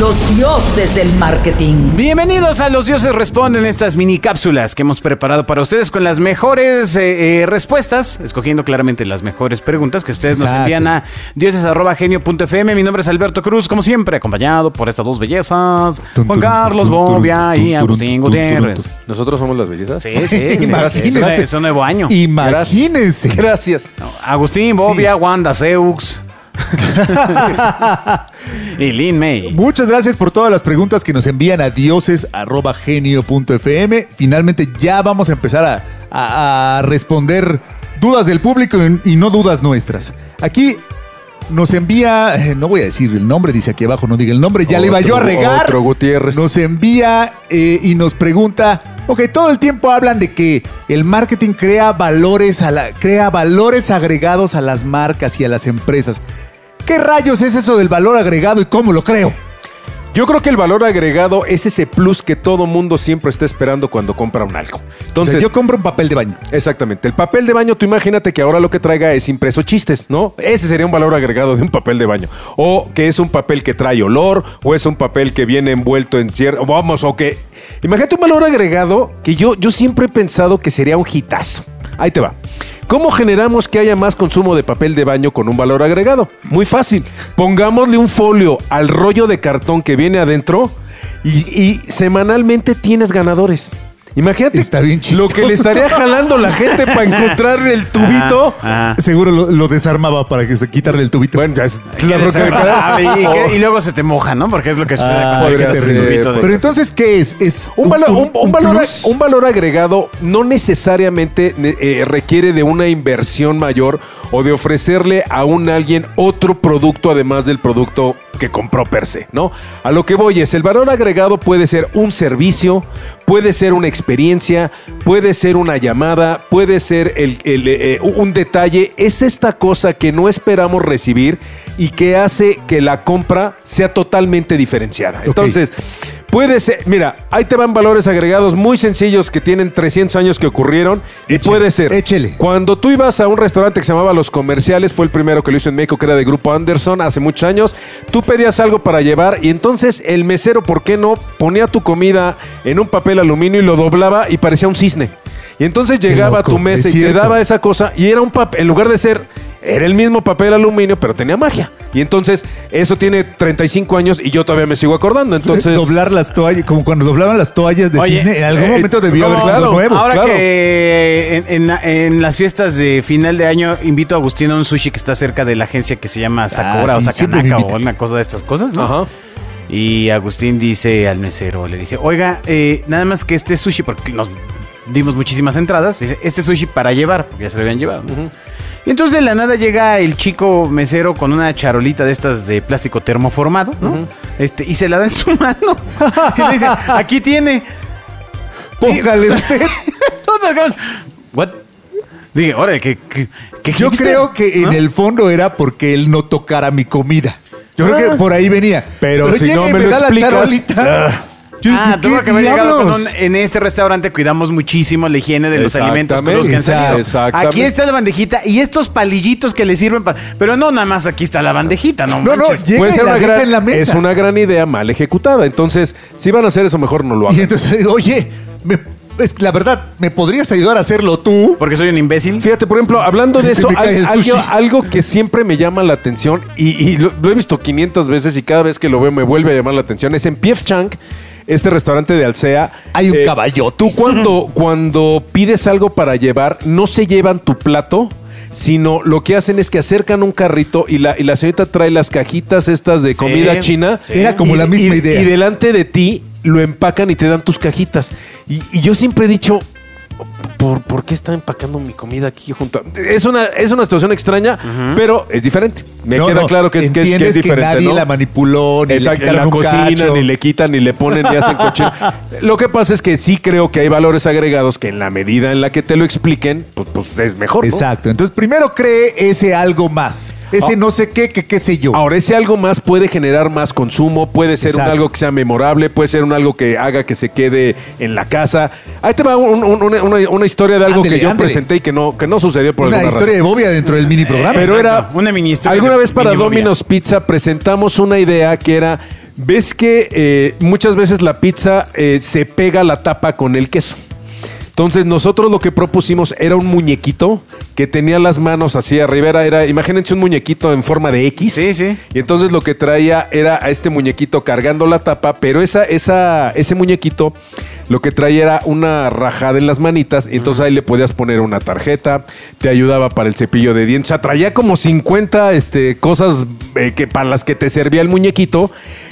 Los dioses del marketing. Bienvenidos a Los Dioses Responden, estas mini cápsulas que hemos preparado para ustedes con las mejores eh, eh, respuestas, escogiendo claramente las mejores preguntas que ustedes nos envían a dioses.genio.fm. Mi nombre es Alberto Cruz, como siempre, acompañado por estas dos bellezas, Juan Carlos tun, y Agustín Gutiérrez. ¿Nosotros somos las bellezas? Sí, sí, sí, sí, Imagínense. Es un nuevo año. Imagínense. Gracias. Agustín, Bobia, Wanda, Seux. y Lin May. Muchas gracias por todas las preguntas que nos envían a dioses.genio.fm. Finalmente ya vamos a empezar a, a- a responder dudas del público y, y no dudas nuestras. Aquí nos envía, eh, no voy a decir el nombre, dice aquí abajo, no diga el nombre, ya le iba yo a regar. otro Gutiérrez. Nos envía eh, y nos pregunta, ok, todo el tiempo hablan de que el marketing crea valores, a la, crea valores agregados a las marcas y a las empresas. ¿Qué rayos es eso del valor agregado y cómo lo creo? Yo creo que el valor agregado es ese plus que todo mundo siempre está esperando cuando compra un algo. O Entonces, sea, yo compro un papel de baño. Exactamente. El papel de baño, tú imagínate que ahora lo que traiga es impreso chistes, ¿no? Ese sería un valor agregado de un papel de baño. O que es un papel que trae olor, o es un papel que viene envuelto en cierto. Vamos, o que. Imagínate un valor agregado que yo, yo siempre he pensado que sería un hitazo. Ahí te va. ¿Cómo generamos que haya más consumo de papel de baño con un valor agregado? Muy fácil. Pongámosle un folio al rollo de cartón que viene adentro y, y semanalmente tienes ganadores. Imagínate Está bien lo que le estaría jalando la gente para encontrar el tubito. Ajá. Seguro lo, lo desarmaba para que se quitarle el tubito. Bueno, ya es Que la roca de desagradable, cara. y, que- y luego se te moja, ¿no? Porque es lo que sucede Ah, cuando terrible. tubito de- Pero entonces, ¿qué es? ¿Es Un, valor, un- un valor, plus? un valor agregado no necesariamente ne- eh, requiere de una inversión mayor o de ofrecerle a un alguien otro producto además del producto que compró per se, ¿no? A lo que voy es, el valor agregado puede ser un servicio, puede ser una experiencia, puede ser una llamada, puede ser el- el, eh, un detalle. Es esta cosa que no esperamos recibir y que hace que la compra sea totalmente diferenciada. Entonces, Puede ser, mira, ahí te van valores agregados muy sencillos que tienen 300 años que ocurrieron. Y puede ser. échele. Cuando tú ibas a un restaurante que se llamaba Los Comerciales, fue el primero que lo hizo en México, que era de Grupo Anderson, hace muchos años. Tú pedías algo para llevar y entonces el mesero, ¿por qué no? Ponía tu comida en un papel aluminio y lo doblaba y parecía un cisne. Y entonces llegaba a tu mesa es y te daba esa cosa y era un papel, en lugar de ser, era el mismo papel aluminio, pero tenía magia. Y entonces eso tiene 35 años y yo todavía me sigo acordando. Entonces, doblar las toallas, como cuando doblaban las toallas de Oye, cisne, en algún eh, momento debió no, haber sido claro, nuevo. Ahora claro. que en, en- en las fiestas de final de año invito a Agustín a un sushi que está cerca de la agencia que se llama Sakura Ah, o sí, Sakanaka o una cosa de estas cosas, ¿no? Ajá. Y Agustín dice al mesero, le dice, oiga, eh, nada más que este sushi, porque nos dimos muchísimas entradas, dice, este sushi para llevar, porque ya se lo habían llevado. ¿no? Y entonces de la nada llega el chico mesero con una charolita de estas de plástico termoformado, ¿no? este, y se la da en su mano. y le dice, aquí tiene. Póngale usted. What? Dije, órale, ¿qué, qué, qué Yo hipster? creo que en ¿Ah? el fondo era porque él no tocara mi comida. Yo creo Ah. que por ahí venía. Pero si no y me lo da la explicas, charolita. ah. Yo Ah, dije, tuvo ¿qué que haber llegado con un- en este restaurante cuidamos muchísimo la higiene de los alimentos con los que han salido. exactamente. Aquí está la bandejita y estos palillitos que le sirven para. Pero no, nada más aquí está la bandejita, no. No, no, manches. llega Puede y ser la una deja gran, en la mesa. es una gran idea mal ejecutada. Entonces, si van a hacer eso, mejor no lo hagan. Y entonces digo, oye, me- es la verdad, ¿me podrías ayudar a hacerlo tú? Porque soy un imbécil. Fíjate, por ejemplo, hablando de Se eso, me cae al- el sushi. algo, algo que siempre me llama la atención y, y lo, lo he visto 500 veces y cada vez que lo veo me vuelve a llamar la atención es en Pief Chang, este restaurante de Alsea. Hay un eh, caballote. Tú cuando, cuando pides algo para llevar, no se llevan tu plato. Sino lo que hacen es que acercan un carrito y la, y la señorita trae las cajitas estas de comida china. sí. Era como Y- la misma y- idea. Y delante de ti lo empacan y te dan tus cajitas. Y, y yo siempre he dicho, ¿por, por qué está empacando mi comida aquí junto a... Es una, es una situación extraña, pero es diferente. Me No, queda no, claro que es, que es, que entiendes es diferente. nadie ¿no? la manipuló, ni Exacto, le la cocina, ni le quitan, ni le ponen, ni hacen cochino. Lo que pasa es que sí creo que hay valores agregados que en la medida en la que te lo expliquen, pues, pues es mejor. Exacto. Entonces, primero cree ese algo más. Ese Ah. no sé qué, que qué sé yo. Ahora, ese algo más puede generar más consumo, puede ser un algo que sea memorable, puede ser un algo que haga que se quede en la casa. Ahí te va un- una- una historia de algo Ándele, que yo ándele. presenté y que no, que no sucedió por Una alguna historia de razón. bobia dentro del mini programa. Pero Exacto, era una mini historia Alguna de vez para mini bobia. Domino's Pizza presentamos una idea que era ves que eh, muchas veces la pizza eh, se pega la tapa con el queso. Entonces nosotros lo que propusimos era un muñequito que tenía las manos así arriba. Era, era- imagínense un muñequito en forma de X. Sí, sí. Y entonces lo que traía era a este muñequito cargando la tapa, pero esa, esa, ese muñequito lo que traía era una rajada en las manitas. Y entonces ahí le podías poner una tarjeta, te ayudaba para el cepillo de dientes. O sea, traía como 50 este, cosas eh, que, para las que te servía el muñequito,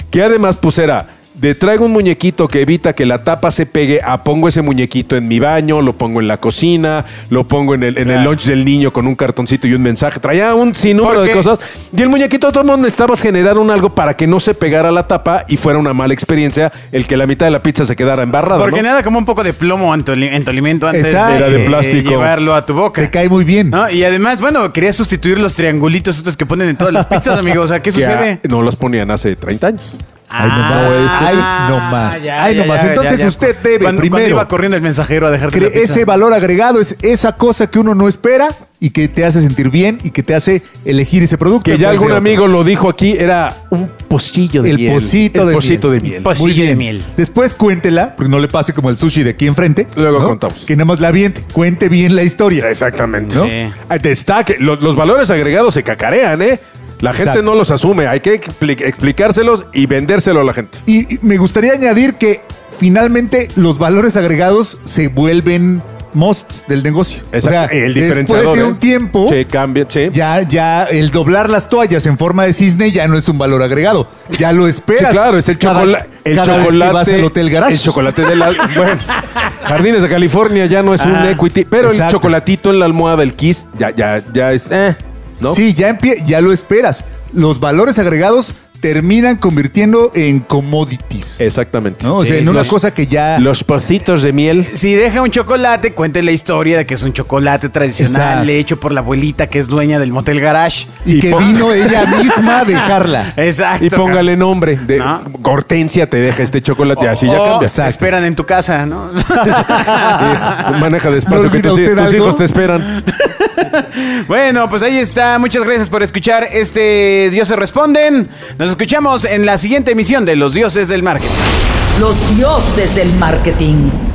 que además pues era... De traigo un muñequito que evita que la tapa se pegue, a pongo ese muñequito en mi baño, lo pongo en la cocina, lo pongo en el, en el lunch del niño con un cartoncito y un mensaje. Traía un sinnúmero de cosas. Y el muñequito de todo mundo necesitabas generar un algo para que no se pegara la tapa y fuera una mala experiencia el que la mitad de la pizza se quedara embarrada. Porque ¿no? nada como un poco de plomo en tu, en tu alimento antes Exacto. de, Era de plástico. llevarlo a tu boca. Te cae muy bien. ¿No? Y además, bueno, quería sustituir los triangulitos estos que ponen en todas las pizzas, amigos. O sea, ¿qué ah, sucede? no los ponían hace 30 años. Ay, no más. Ay, no más. Ay, no más. Entonces usted debe cuando, cuando primero iba corriendo el mensajero a pizza. ese valor agregado es esa cosa que uno no espera y que te hace sentir bien y que te hace elegir ese producto. Que ya de algún amigo lo dijo aquí, era un pocillo de El miel. pocito El de pocito miel. de miel. Pocillo Muy de bien. miel. Después cuéntela, porque no le pase como el sushi de aquí enfrente. Luego ¿no? contamos. Que nada más la aviente. Cuente bien la historia. Exactamente. ¿No? Sí. Ahí te está, que lo- los, valores agregados se cacarean, ¿eh? La gente Exacto. no los asume. Hay que expli- explicárselos y vendérselo a la gente. Y me gustaría añadir que finalmente los valores agregados se vuelven musts del negocio. O sea, el después de ¿eh? un tiempo, Sí, cambia, sí. ya, ya el doblar las toallas en forma de cisne ya no es un valor agregado. Ya lo Sí, esperas. claro, es el cada- chocolate. El cada vez que chocolate. vas al Hotel Garage. El chocolate de la. bueno, Jardines de California ya no es un Ah, equity, pero el exacto. chocolatito en la almohada, el kiss, ya, ya, ya es. Eh, ¿no? Sí, ya, empie- ya lo esperas. Los valores agregados terminan convirtiendo en commodities. Exactamente. ¿no? O sea, Sí, en una los- cosa que ya. Los pocitos de miel. Si deja un chocolate, cuente la historia de que es un chocolate tradicional Exacto. hecho por la abuelita que es dueña del motel garage. y, y que vino ella misma a dejarla. Exacto. Y póngale nombre. De ¿No? Hortensia te deja este chocolate. Así ya cambia. Exacto. esperan en tu casa, ¿no? Maneja ¿No despacio que olvida tus, tus hijos te esperan. bueno, pues ahí está. Muchas gracias por escuchar este Dioses Responden. Nos escuchamos en la siguiente emisión de Los Dioses del Marketing. Los dioses del marketing.